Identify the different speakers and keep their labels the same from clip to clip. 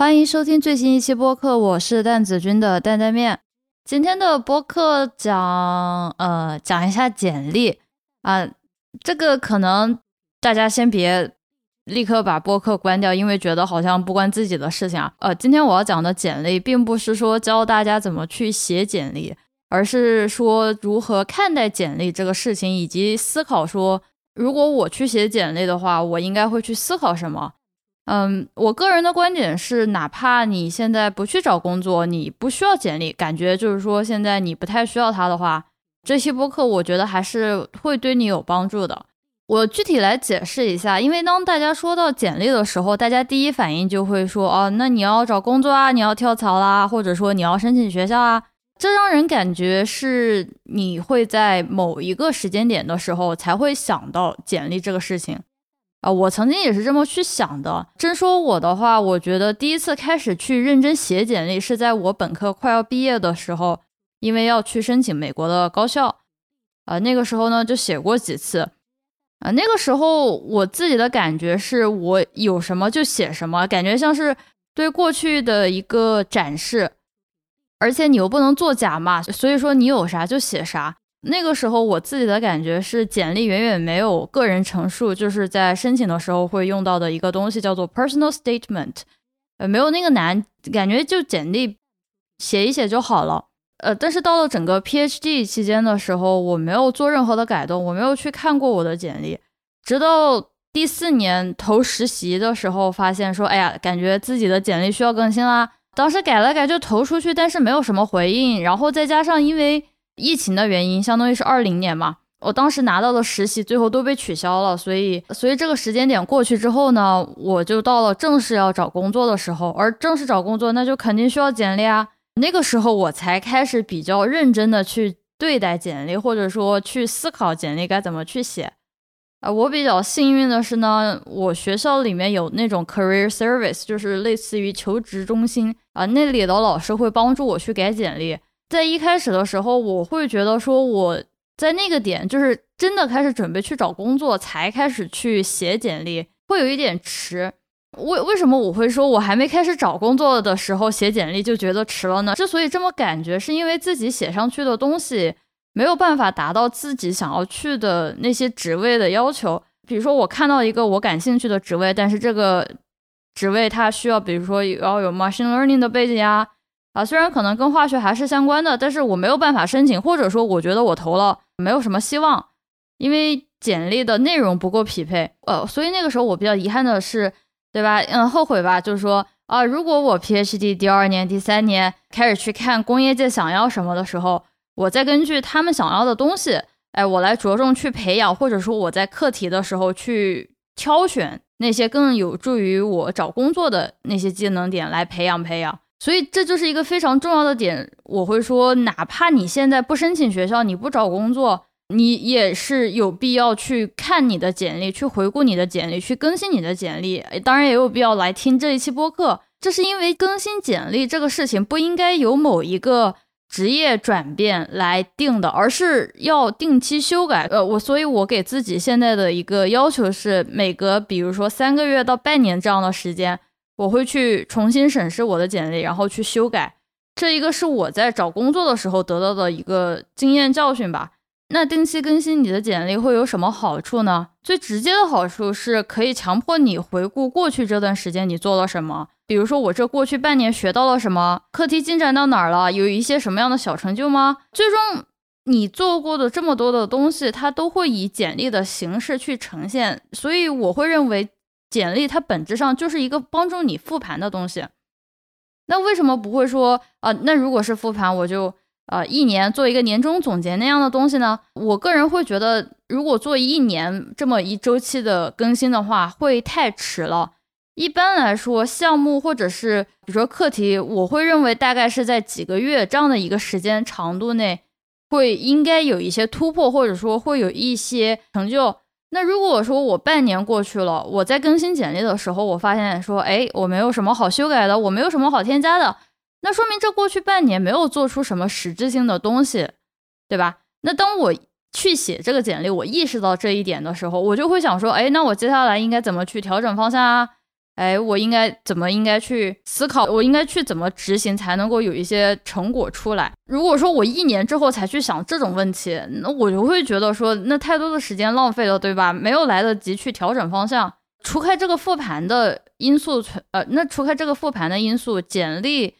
Speaker 1: 欢迎收听最新一期播客，我是蛋子君的蛋蛋面。今天的播客讲，呃，讲一下简历啊，这个可能大家先别立刻把播客关掉，因为觉得好像不关自己的事情啊。呃，今天我要讲的简历，并不是说教大家怎么去写简历，而是说如何看待简历这个事情，以及思考说，如果我去写简历的话，我应该会去思考什么。嗯，我个人的观点是，哪怕你现在不去找工作，你不需要简历，感觉就是说现在你不太需要它的话，这期播客我觉得还是会对你有帮助的。我具体来解释一下，因为当大家说到简历的时候，大家第一反应就会说，哦，那你要找工作啊，你要跳槽啦，或者说你要申请学校啊，这让人感觉是你会在某一个时间点的时候才会想到简历这个事情。啊，我曾经也是这么去想的。真说我的话，我觉得第一次开始去认真写简历是在我本科快要毕业的时候，因为要去申请美国的高校。啊，那个时候呢就写过几次。啊，那个时候我自己的感觉是我有什么就写什么，感觉像是对过去的一个展示，而且你又不能作假嘛，所以说你有啥就写啥。那个时候我自己的感觉是，简历远远没有个人陈述，就是在申请的时候会用到的一个东西，叫做 personal statement，呃，没有那个难，感觉就简历写一写就好了。呃，但是到了整个 PhD 期间的时候，我没有做任何的改动，我没有去看过我的简历，直到第四年投实习的时候，发现说，哎呀，感觉自己的简历需要更新啦。当时改了改就投出去，但是没有什么回应，然后再加上因为。疫情的原因，相当于是二零年嘛，我当时拿到的实习最后都被取消了，所以，所以这个时间点过去之后呢，我就到了正式要找工作的时候，而正式找工作那就肯定需要简历啊，那个时候我才开始比较认真的去对待简历，或者说去思考简历该怎么去写。啊，我比较幸运的是呢，我学校里面有那种 career service，就是类似于求职中心啊，那里的老师会帮助我去改简历。在一开始的时候，我会觉得说我在那个点就是真的开始准备去找工作，才开始去写简历，会有一点迟。为为什么我会说我还没开始找工作的时候写简历就觉得迟了呢？之所以这么感觉，是因为自己写上去的东西没有办法达到自己想要去的那些职位的要求。比如说，我看到一个我感兴趣的职位，但是这个职位它需要，比如说要有 machine learning 的背景呀。啊，虽然可能跟化学还是相关的，但是我没有办法申请，或者说我觉得我投了没有什么希望，因为简历的内容不够匹配。呃，所以那个时候我比较遗憾的是，对吧？嗯，后悔吧，就是说啊，如果我 PhD 第二年、第三年开始去看工业界想要什么的时候，我再根据他们想要的东西，哎，我来着重去培养，或者说我在课题的时候去挑选那些更有助于我找工作的那些技能点来培养培养。所以这就是一个非常重要的点，我会说，哪怕你现在不申请学校，你不找工作，你也是有必要去看你的简历，去回顾你的简历，去更新你的简历。当然也有必要来听这一期播客，这是因为更新简历这个事情不应该由某一个职业转变来定的，而是要定期修改。呃，我所以，我给自己现在的一个要求是，每隔比如说三个月到半年这样的时间。我会去重新审视我的简历，然后去修改。这一个是我在找工作的时候得到的一个经验教训吧。那定期更新你的简历会有什么好处呢？最直接的好处是可以强迫你回顾过去这段时间你做了什么。比如说我这过去半年学到了什么，课题进展到哪儿了，有一些什么样的小成就吗？最终你做过的这么多的东西，它都会以简历的形式去呈现。所以我会认为。简历它本质上就是一个帮助你复盘的东西，那为什么不会说啊？那如果是复盘，我就呃一年做一个年终总结那样的东西呢？我个人会觉得，如果做一年这么一周期的更新的话，会太迟了。一般来说，项目或者是比如说课题，我会认为大概是在几个月这样的一个时间长度内，会应该有一些突破，或者说会有一些成就。那如果说我半年过去了，我在更新简历的时候，我发现说，哎，我没有什么好修改的，我没有什么好添加的，那说明这过去半年没有做出什么实质性的东西，对吧？那当我去写这个简历，我意识到这一点的时候，我就会想说，哎，那我接下来应该怎么去调整方向啊？哎，我应该怎么应该去思考，我应该去怎么执行才能够有一些成果出来。如果说我一年之后才去想这种问题，那我就会觉得说，那太多的时间浪费了，对吧？没有来得及去调整方向。除开这个复盘的因素，呃，那除开这个复盘的因素，简历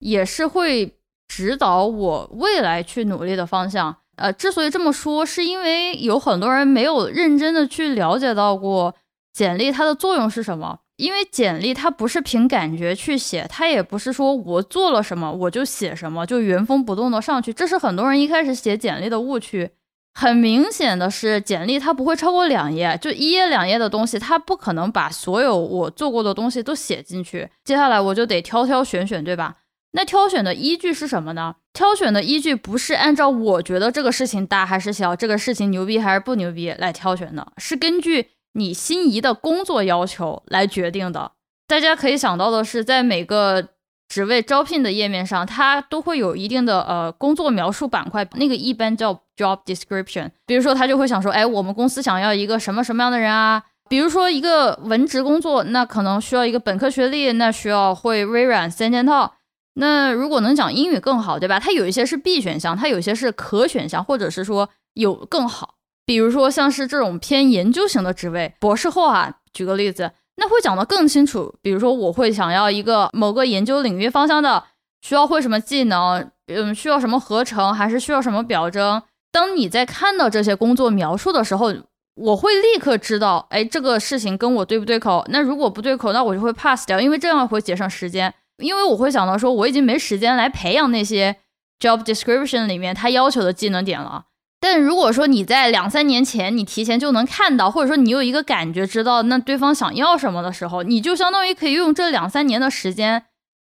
Speaker 1: 也是会指导我未来去努力的方向。呃，之所以这么说，是因为有很多人没有认真的去了解到过简历它的作用是什么。因为简历它不是凭感觉去写，它也不是说我做了什么我就写什么，就原封不动的上去。这是很多人一开始写简历的误区。很明显的是，简历它不会超过两页，就一页两页的东西，它不可能把所有我做过的东西都写进去。接下来我就得挑挑选选，对吧？那挑选的依据是什么呢？挑选的依据不是按照我觉得这个事情大还是小，这个事情牛逼还是不牛逼来挑选的，是根据。你心仪的工作要求来决定的。大家可以想到的是，在每个职位招聘的页面上，它都会有一定的呃工作描述板块，那个一般叫 job description。比如说，他就会想说，哎，我们公司想要一个什么什么样的人啊？比如说一个文职工作，那可能需要一个本科学历，那需要会微软三件套。那如果能讲英语更好，对吧？它有一些是必选项，它有些是可选项，或者是说有更好。比如说，像是这种偏研究型的职位，博士后啊，举个例子，那会讲得更清楚。比如说，我会想要一个某个研究领域方向的，需要会什么技能，嗯，需要什么合成，还是需要什么表征。当你在看到这些工作描述的时候，我会立刻知道，哎，这个事情跟我对不对口？那如果不对口，那我就会 pass 掉，因为这样会节省时间。因为我会想到说，我已经没时间来培养那些 job description 里面他要求的技能点了。但如果说你在两三年前，你提前就能看到，或者说你有一个感觉，知道那对方想要什么的时候，你就相当于可以用这两三年的时间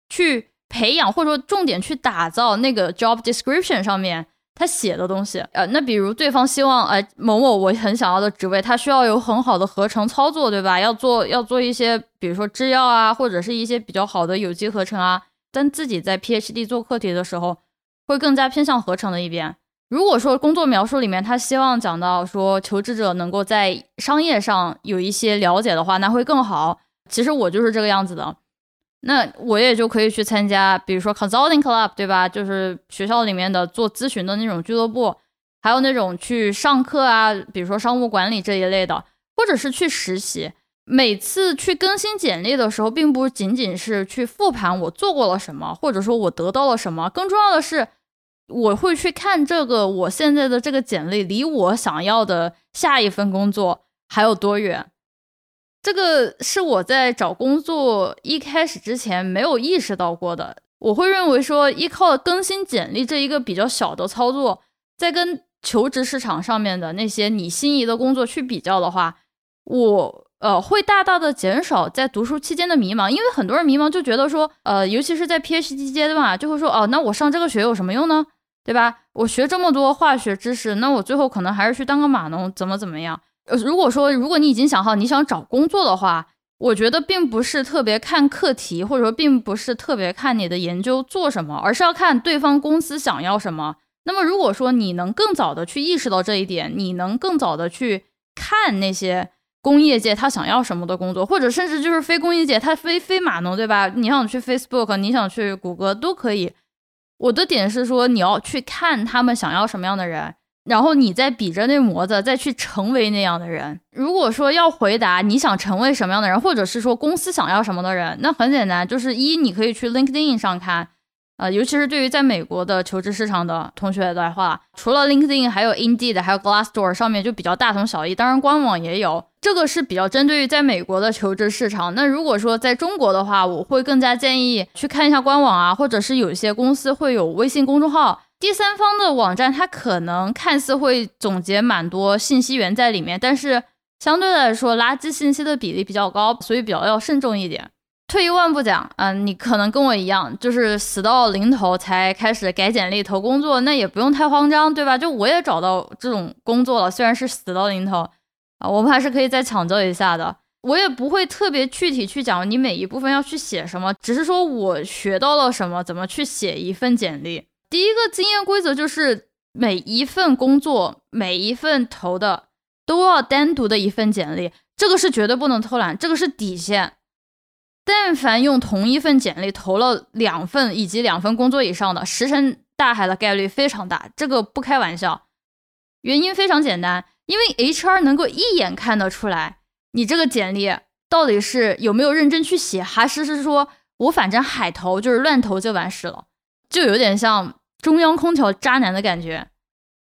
Speaker 1: 去培养，或者说重点去打造那个 job description 上面他写的东西。呃，那比如对方希望，呃，某某我很想要的职位，他需要有很好的合成操作，对吧？要做要做一些，比如说制药啊，或者是一些比较好的有机合成啊。但自己在 PhD 做课题的时候，会更加偏向合成的一边。如果说工作描述里面他希望讲到说求职者能够在商业上有一些了解的话，那会更好。其实我就是这个样子的，那我也就可以去参加，比如说 consulting club，对吧？就是学校里面的做咨询的那种俱乐部，还有那种去上课啊，比如说商务管理这一类的，或者是去实习。每次去更新简历的时候，并不仅仅是去复盘我做过了什么，或者说我得到了什么，更重要的是。我会去看这个，我现在的这个简历离我想要的下一份工作还有多远？这个是我在找工作一开始之前没有意识到过的。我会认为说，依靠更新简历这一个比较小的操作，在跟求职市场上面的那些你心仪的工作去比较的话，我呃会大大的减少在读书期间的迷茫，因为很多人迷茫就觉得说，呃，尤其是在 PhD 阶段，就会说，哦，那我上这个学有什么用呢？对吧？我学这么多化学知识，那我最后可能还是去当个码农，怎么怎么样？呃，如果说如果你已经想好你想找工作的话，我觉得并不是特别看课题，或者说并不是特别看你的研究做什么，而是要看对方公司想要什么。那么如果说你能更早的去意识到这一点，你能更早的去看那些工业界他想要什么的工作，或者甚至就是非工业界他非非码农，对吧？你想去 Facebook，你想去谷歌都可以。我的点是说，你要去看他们想要什么样的人，然后你再比着那模子再去成为那样的人。如果说要回答你想成为什么样的人，或者是说公司想要什么的人，那很简单，就是一你可以去 LinkedIn 上看。呃，尤其是对于在美国的求职市场的同学的话，除了 LinkedIn，还有 Indeed，还有 Glassdoor 上面就比较大同小异。当然，官网也有，这个是比较针对于在美国的求职市场。那如果说在中国的话，我会更加建议去看一下官网啊，或者是有一些公司会有微信公众号、第三方的网站，它可能看似会总结蛮多信息源在里面，但是相对来说垃圾信息的比例比较高，所以比较要慎重一点。退一万步讲，嗯，你可能跟我一样，就是死到临头才开始改简历投工作，那也不用太慌张，对吧？就我也找到这种工作了，虽然是死到临头，啊，我们还是可以再抢救一下的。我也不会特别具体去讲你每一部分要去写什么，只是说我学到了什么，怎么去写一份简历。第一个经验规则就是，每一份工作，每一份投的都要单独的一份简历，这个是绝对不能偷懒，这个是底线。但凡用同一份简历投了两份以及两份工作以上的，石沉大海的概率非常大，这个不开玩笑。原因非常简单，因为 HR 能够一眼看得出来，你这个简历到底是有没有认真去写，还是是说我反正海投就是乱投就完事了，就有点像中央空调渣男的感觉。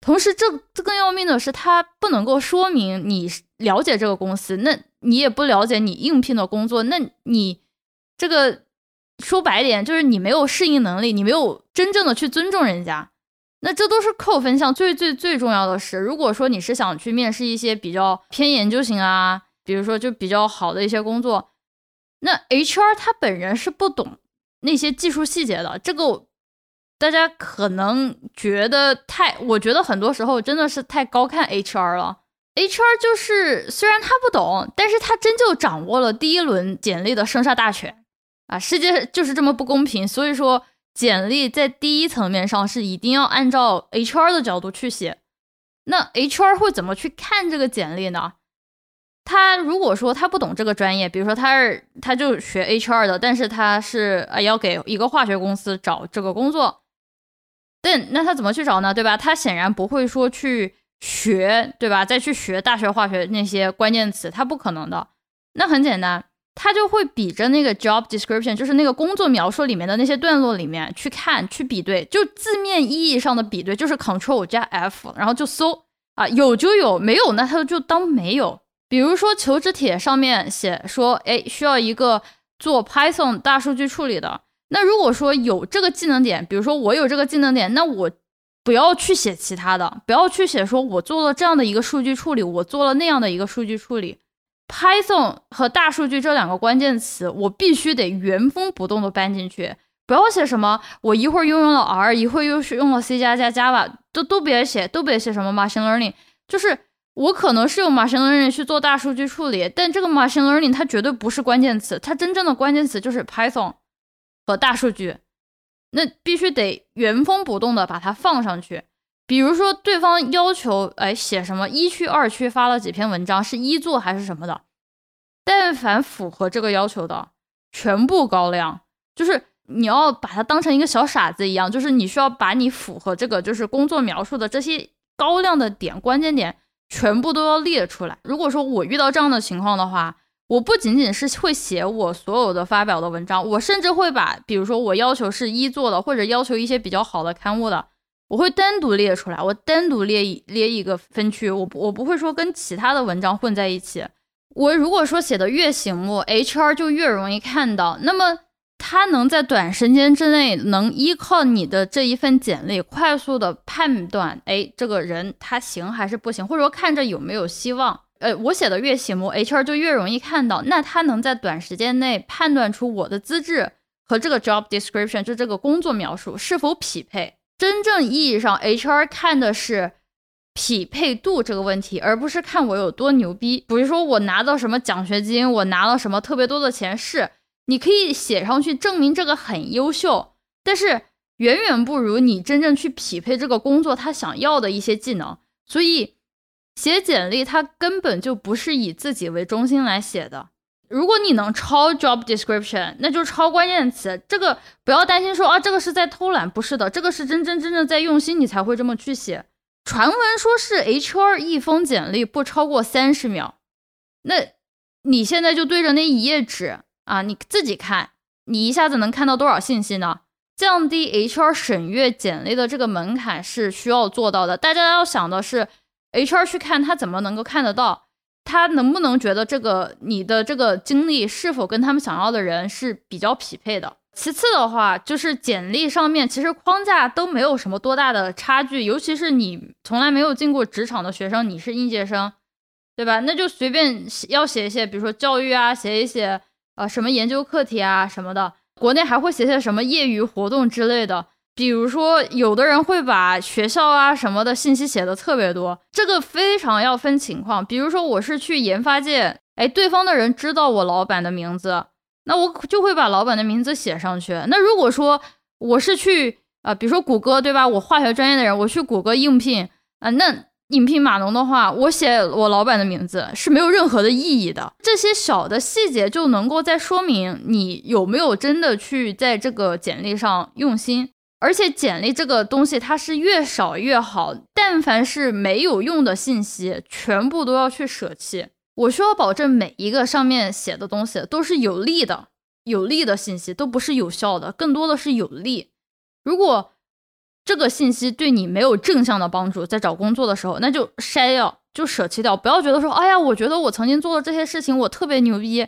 Speaker 1: 同时，这这更要命的是，它不能够说明你了解这个公司，那你也不了解你应聘的工作，那你。这个说白点就是你没有适应能力，你没有真正的去尊重人家，那这都是扣分项。最最最重要的是，如果说你是想去面试一些比较偏研究型啊，比如说就比较好的一些工作，那 HR 他本人是不懂那些技术细节的。这个大家可能觉得太，我觉得很多时候真的是太高看 HR 了。HR 就是虽然他不懂，但是他真就掌握了第一轮简历的生杀大权。啊，世界就是这么不公平，所以说简历在第一层面上是一定要按照 HR 的角度去写。那 HR 会怎么去看这个简历呢？他如果说他不懂这个专业，比如说他是他就学 HR 的，但是他是啊要给一个化学公司找这个工作，但那他怎么去找呢？对吧？他显然不会说去学，对吧？再去学大学化学那些关键词，他不可能的。那很简单。他就会比着那个 job description，就是那个工作描述里面的那些段落里面去看、去比对，就字面意义上的比对，就是 Control 加 F，然后就搜啊，有就有，没有那他就当没有。比如说求职帖上面写说，哎，需要一个做 Python 大数据处理的。那如果说有这个技能点，比如说我有这个技能点，那我不要去写其他的，不要去写说我做了这样的一个数据处理，我做了那样的一个数据处理。Python 和大数据这两个关键词，我必须得原封不动的搬进去，不要写什么我一会儿又用了 R，一会儿又是用了 C 加加 Java，都都别写，都别写什么 machine learning，就是我可能是用 machine learning 去做大数据处理，但这个 machine learning 它绝对不是关键词，它真正的关键词就是 Python 和大数据，那必须得原封不动的把它放上去。比如说，对方要求哎写什么一区二区发了几篇文章，是一作还是什么的？但凡符合这个要求的，全部高亮。就是你要把它当成一个小傻子一样，就是你需要把你符合这个就是工作描述的这些高亮的点、关键点全部都要列出来。如果说我遇到这样的情况的话，我不仅仅是会写我所有的发表的文章，我甚至会把，比如说我要求是一作的，或者要求一些比较好的刊物的。我会单独列出来，我单独列一列一个分区，我我不会说跟其他的文章混在一起。我如果说写的越醒目，HR 就越容易看到。那么他能在短时间之内，能依靠你的这一份简历，快速的判断，哎，这个人他行还是不行，或者说看着有没有希望。呃，我写的越醒目，HR 就越容易看到。那他能在短时间内判断出我的资质和这个 job description，就这个工作描述是否匹配。真正意义上，HR 看的是匹配度这个问题，而不是看我有多牛逼。比如说我拿到什么奖学金，我拿了什么特别多的钱，是你可以写上去证明这个很优秀，但是远远不如你真正去匹配这个工作他想要的一些技能。所以写简历，它根本就不是以自己为中心来写的。如果你能抄 job description，那就抄关键词。这个不要担心说啊，这个是在偷懒，不是的，这个是真真真正在用心，你才会这么去写。传闻说是 HR 一封简历不超过三十秒，那你现在就对着那一页纸啊，你自己看，你一下子能看到多少信息呢？降低 HR 审阅简历的这个门槛是需要做到的。大家要想的是，HR 去看他怎么能够看得到。他能不能觉得这个你的这个经历是否跟他们想要的人是比较匹配的？其次的话，就是简历上面其实框架都没有什么多大的差距，尤其是你从来没有进过职场的学生，你是应届生，对吧？那就随便要写一些，比如说教育啊，写一写呃什么研究课题啊什么的，国内还会写些什么业余活动之类的。比如说，有的人会把学校啊什么的信息写的特别多，这个非常要分情况。比如说，我是去研发界，哎，对方的人知道我老板的名字，那我就会把老板的名字写上去。那如果说我是去啊，比如说谷歌，对吧？我化学专业的人，我去谷歌应聘啊，那应聘码农的话，我写我老板的名字是没有任何的意义的。这些小的细节就能够在说明你有没有真的去在这个简历上用心。而且简历这个东西它是越少越好，但凡是没有用的信息，全部都要去舍弃。我需要保证每一个上面写的东西都是有利的，有利的信息都不是有效的，更多的是有利。如果这个信息对你没有正向的帮助，在找工作的时候，那就筛掉，就舍弃掉。不要觉得说，哎呀，我觉得我曾经做的这些事情，我特别牛逼，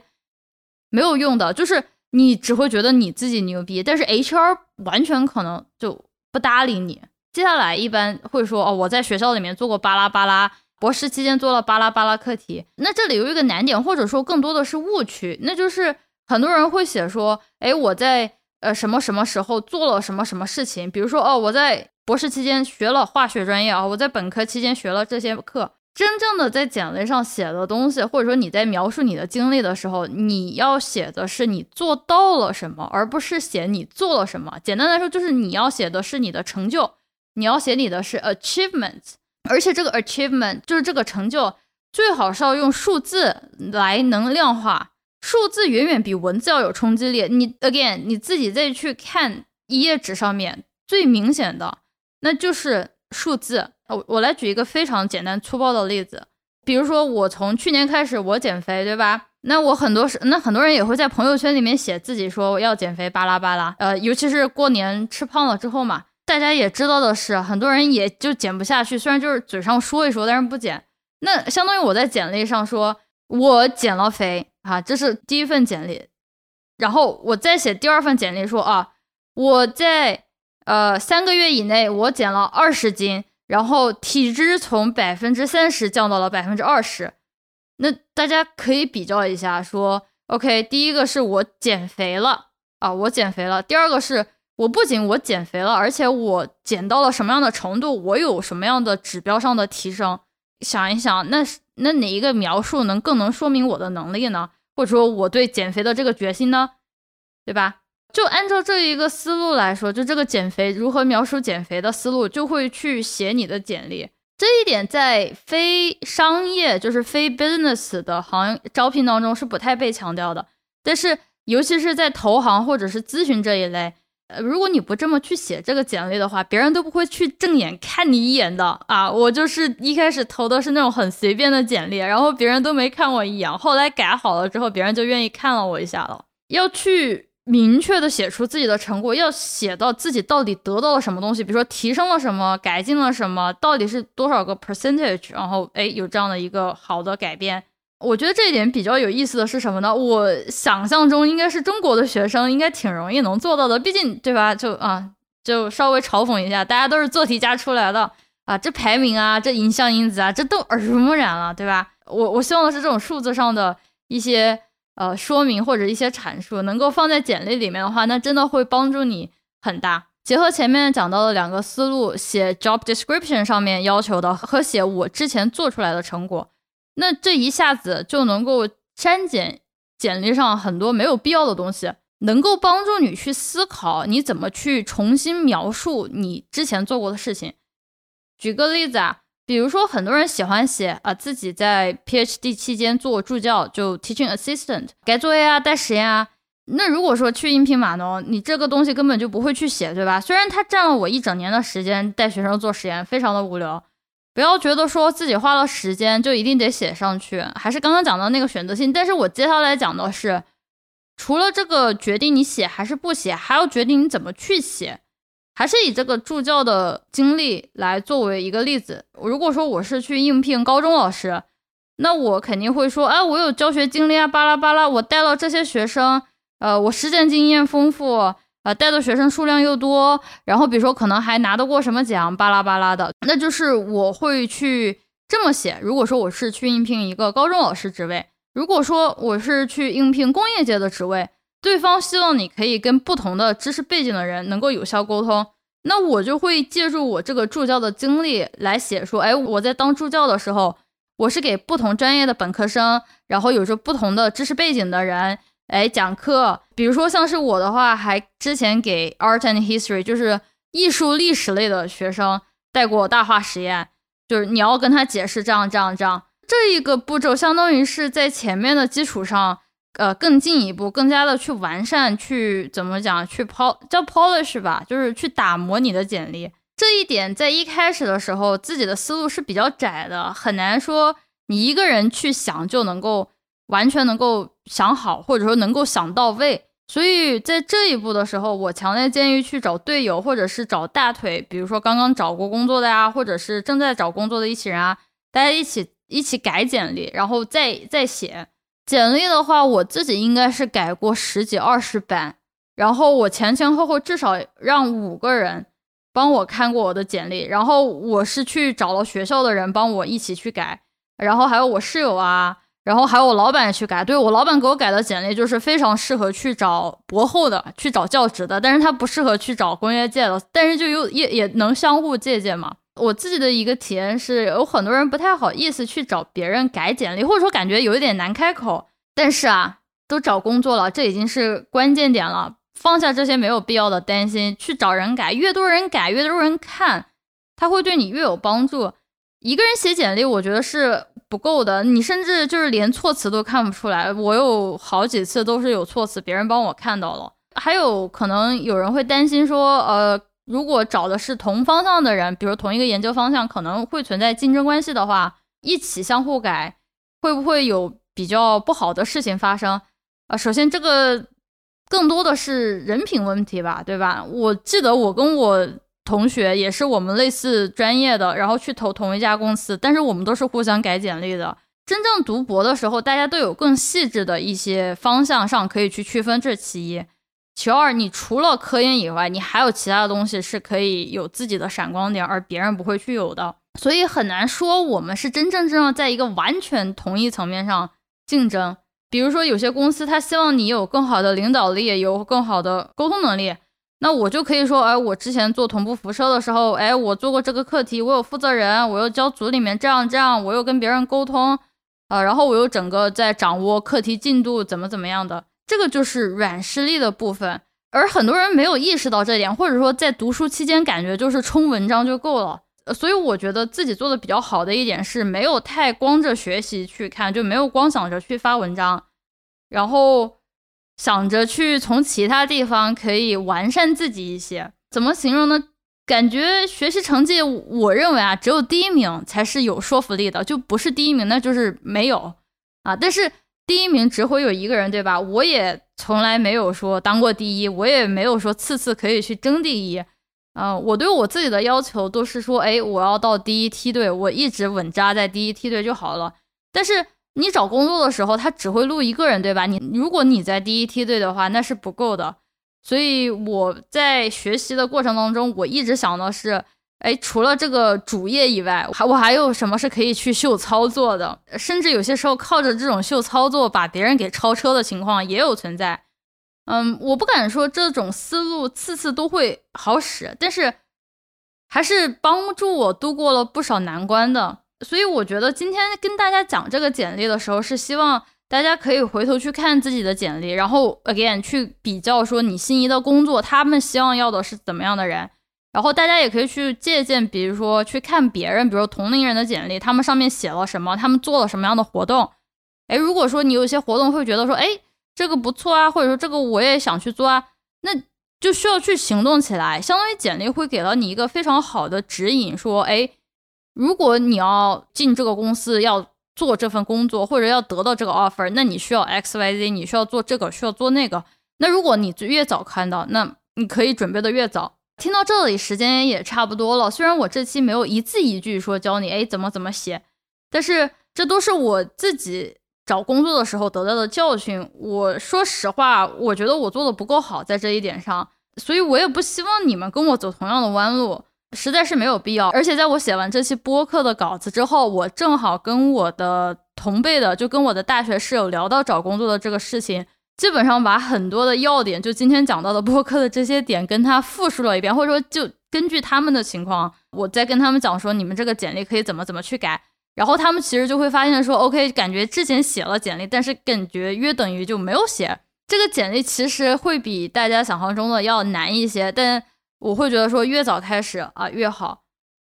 Speaker 1: 没有用的。就是你只会觉得你自己牛逼，但是 HR 完全可能就不搭理你。接下来一般会说，哦，我在学校里面做过巴拉巴拉，博士期间做了巴拉巴拉课题。那这里有一个难点，或者说更多的是误区，那就是很多人会写说，哎，我在。呃，什么什么时候做了什么什么事情？比如说，哦，我在博士期间学了化学专业啊，我在本科期间学了这些课。真正的在简历上写的东西，或者说你在描述你的经历的时候，你要写的是你做到了什么，而不是写你做了什么。简单来说，就是你要写的是你的成就，你要写你的是 achievement，而且这个 achievement 就是这个成就，最好是要用数字来能量化。数字远远比文字要有冲击力。你 again，你自己再去看一页纸上面最明显的，那就是数字。我我来举一个非常简单粗暴的例子，比如说我从去年开始我减肥，对吧？那我很多是，那很多人也会在朋友圈里面写自己说我要减肥，巴拉巴拉。呃，尤其是过年吃胖了之后嘛，大家也知道的是，很多人也就减不下去，虽然就是嘴上说一说，但是不减。那相当于我在简历上说我减了肥。啊，这是第一份简历，然后我再写第二份简历说啊，我在呃三个月以内我减了二十斤，然后体脂从百分之三十降到了百分之二十。那大家可以比较一下，说 OK，第一个是我减肥了啊，我减肥了；第二个是我不仅我减肥了，而且我减到了什么样的程度，我有什么样的指标上的提升。想一想，那那哪一个描述能更能说明我的能力呢？或者说我对减肥的这个决心呢？对吧？就按照这一个思路来说，就这个减肥如何描述减肥的思路，就会去写你的简历。这一点在非商业，就是非 business 的行招聘当中是不太被强调的，但是尤其是在投行或者是咨询这一类。呃，如果你不这么去写这个简历的话，别人都不会去正眼看你一眼的啊！我就是一开始投的是那种很随便的简历，然后别人都没看我一眼，后来改好了之后，别人就愿意看了我一下了。要去明确的写出自己的成果，要写到自己到底得到了什么东西，比如说提升了什么，改进了什么，到底是多少个 percentage，然后哎有这样的一个好的改变。我觉得这一点比较有意思的是什么呢？我想象中应该是中国的学生应该挺容易能做到的，毕竟对吧？就啊，就稍微嘲讽一下，大家都是做题家出来的啊，这排名啊，这影像因子啊，这都耳濡目染了，对吧？我我希望的是这种数字上的一些呃说明或者一些阐述，能够放在简历里面的话，那真的会帮助你很大。结合前面讲到的两个思路，写 job description 上面要求的和写我之前做出来的成果。那这一下子就能够删减简历上很多没有必要的东西，能够帮助你去思考你怎么去重新描述你之前做过的事情。举个例子啊，比如说很多人喜欢写啊自己在 PhD 期间做助教，就 teaching assistant，改作业啊，带实验啊。那如果说去应聘码农，你这个东西根本就不会去写，对吧？虽然它占了我一整年的时间带学生做实验，非常的无聊。不要觉得说自己花了时间就一定得写上去，还是刚刚讲到那个选择性。但是我接下来讲的是，除了这个决定你写还是不写，还要决定你怎么去写。还是以这个助教的经历来作为一个例子。如果说我是去应聘高中老师，那我肯定会说，哎，我有教学经历啊，巴拉巴拉，我带了这些学生，呃，我实践经验丰富。呃，带的学生数量又多，然后比如说可能还拿得过什么奖，巴拉巴拉的，那就是我会去这么写。如果说我是去应聘一个高中老师职位，如果说我是去应聘工业界的职位，对方希望你可以跟不同的知识背景的人能够有效沟通，那我就会借助我这个助教的经历来写说，哎，我在当助教的时候，我是给不同专业的本科生，然后有着不同的知识背景的人。哎，讲课，比如说像是我的话，还之前给 art and history，就是艺术历史类的学生带过大话实验。就是你要跟他解释这样这样这样，这一个步骤相当于是在前面的基础上，呃，更进一步，更加的去完善，去怎么讲，去 pol 叫 polish 吧，就是去打磨你的简历。这一点在一开始的时候，自己的思路是比较窄的，很难说你一个人去想就能够完全能够想好，或者说能够想到位。所以在这一步的时候，我强烈建议去找队友，或者是找大腿，比如说刚刚找过工作的呀，或者是正在找工作的一起人啊，大家一起一起改简历，然后再再写简历的话，我自己应该是改过十几二十版，然后我前前后后至少让五个人帮我看过我的简历，然后我是去找了学校的人帮我一起去改，然后还有我室友啊。然后还有我老板也去改，对我老板给我改的简历就是非常适合去找博后的，去找教职的，但是他不适合去找工业界的，但是就又也也能相互借鉴嘛。我自己的一个体验是，有很多人不太好意思去找别人改简历，或者说感觉有一点难开口。但是啊，都找工作了，这已经是关键点了，放下这些没有必要的担心，去找人改，越多人改，越多人看，他会对你越有帮助。一个人写简历，我觉得是。不够的，你甚至就是连措辞都看不出来。我有好几次都是有措辞，别人帮我看到了。还有可能有人会担心说，呃，如果找的是同方向的人，比如同一个研究方向，可能会存在竞争关系的话，一起相互改，会不会有比较不好的事情发生？啊，首先这个更多的是人品问题吧，对吧？我记得我跟我。同学也是我们类似专业的，然后去投同一家公司，但是我们都是互相改简历的。真正读博的时候，大家都有更细致的一些方向上可以去区分，这其一。其二，你除了科研以外，你还有其他的东西是可以有自己的闪光点，而别人不会去有的。所以很难说我们是真真正正在一个完全同一层面上竞争。比如说，有些公司他希望你有更好的领导力，有更好的沟通能力。那我就可以说，哎，我之前做同步辐射的时候，哎，我做过这个课题，我有负责人，我又教组里面这样这样，我又跟别人沟通，啊，然后我又整个在掌握课题进度怎么怎么样的，这个就是软实力的部分。而很多人没有意识到这点，或者说在读书期间感觉就是冲文章就够了。所以我觉得自己做的比较好的一点是没有太光着学习去看，就没有光想着去发文章，然后。想着去从其他地方可以完善自己一些，怎么形容呢？感觉学习成绩，我认为啊，只有第一名才是有说服力的，就不是第一名那就是没有啊。但是第一名只会有一个人，对吧？我也从来没有说当过第一，我也没有说次次可以去争第一。嗯，我对我自己的要求都是说，哎，我要到第一梯队，我一直稳扎在第一梯队就好了。但是。你找工作的时候，他只会录一个人，对吧？你如果你在第一梯队的话，那是不够的。所以我在学习的过程当中，我一直想的是，哎，除了这个主业以外，还我还有什么是可以去秀操作的？甚至有些时候靠着这种秀操作把别人给超车的情况也有存在。嗯，我不敢说这种思路次次都会好使，但是还是帮助我度过了不少难关的。所以我觉得今天跟大家讲这个简历的时候，是希望大家可以回头去看自己的简历，然后 again 去比较说你心仪的工作，他们希望要的是怎么样的人。然后大家也可以去借鉴，比如说去看别人，比如同龄人的简历，他们上面写了什么，他们做了什么样的活动。哎，如果说你有些活动会觉得说，哎，这个不错啊，或者说这个我也想去做啊，那就需要去行动起来。相当于简历会给了你一个非常好的指引，说，哎。如果你要进这个公司，要做这份工作，或者要得到这个 offer，那你需要 X Y Z，你需要做这个，需要做那个。那如果你越早看到，那你可以准备的越早。听到这里，时间也差不多了。虽然我这期没有一字一句说教你，哎，怎么怎么写，但是这都是我自己找工作的时候得到的教训。我说实话，我觉得我做的不够好在这一点上，所以我也不希望你们跟我走同样的弯路。实在是没有必要，而且在我写完这期播客的稿子之后，我正好跟我的同辈的，就跟我的大学室友聊到找工作的这个事情，基本上把很多的要点，就今天讲到的播客的这些点，跟他复述了一遍，或者说就根据他们的情况，我再跟他们讲说，你们这个简历可以怎么怎么去改，然后他们其实就会发现说，OK，感觉之前写了简历，但是感觉约等于就没有写这个简历，其实会比大家想象中的要难一些，但。我会觉得说越早开始啊越好，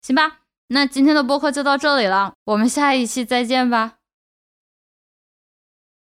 Speaker 1: 行吧？那今天的播客就到这里了，我们下一期再见吧。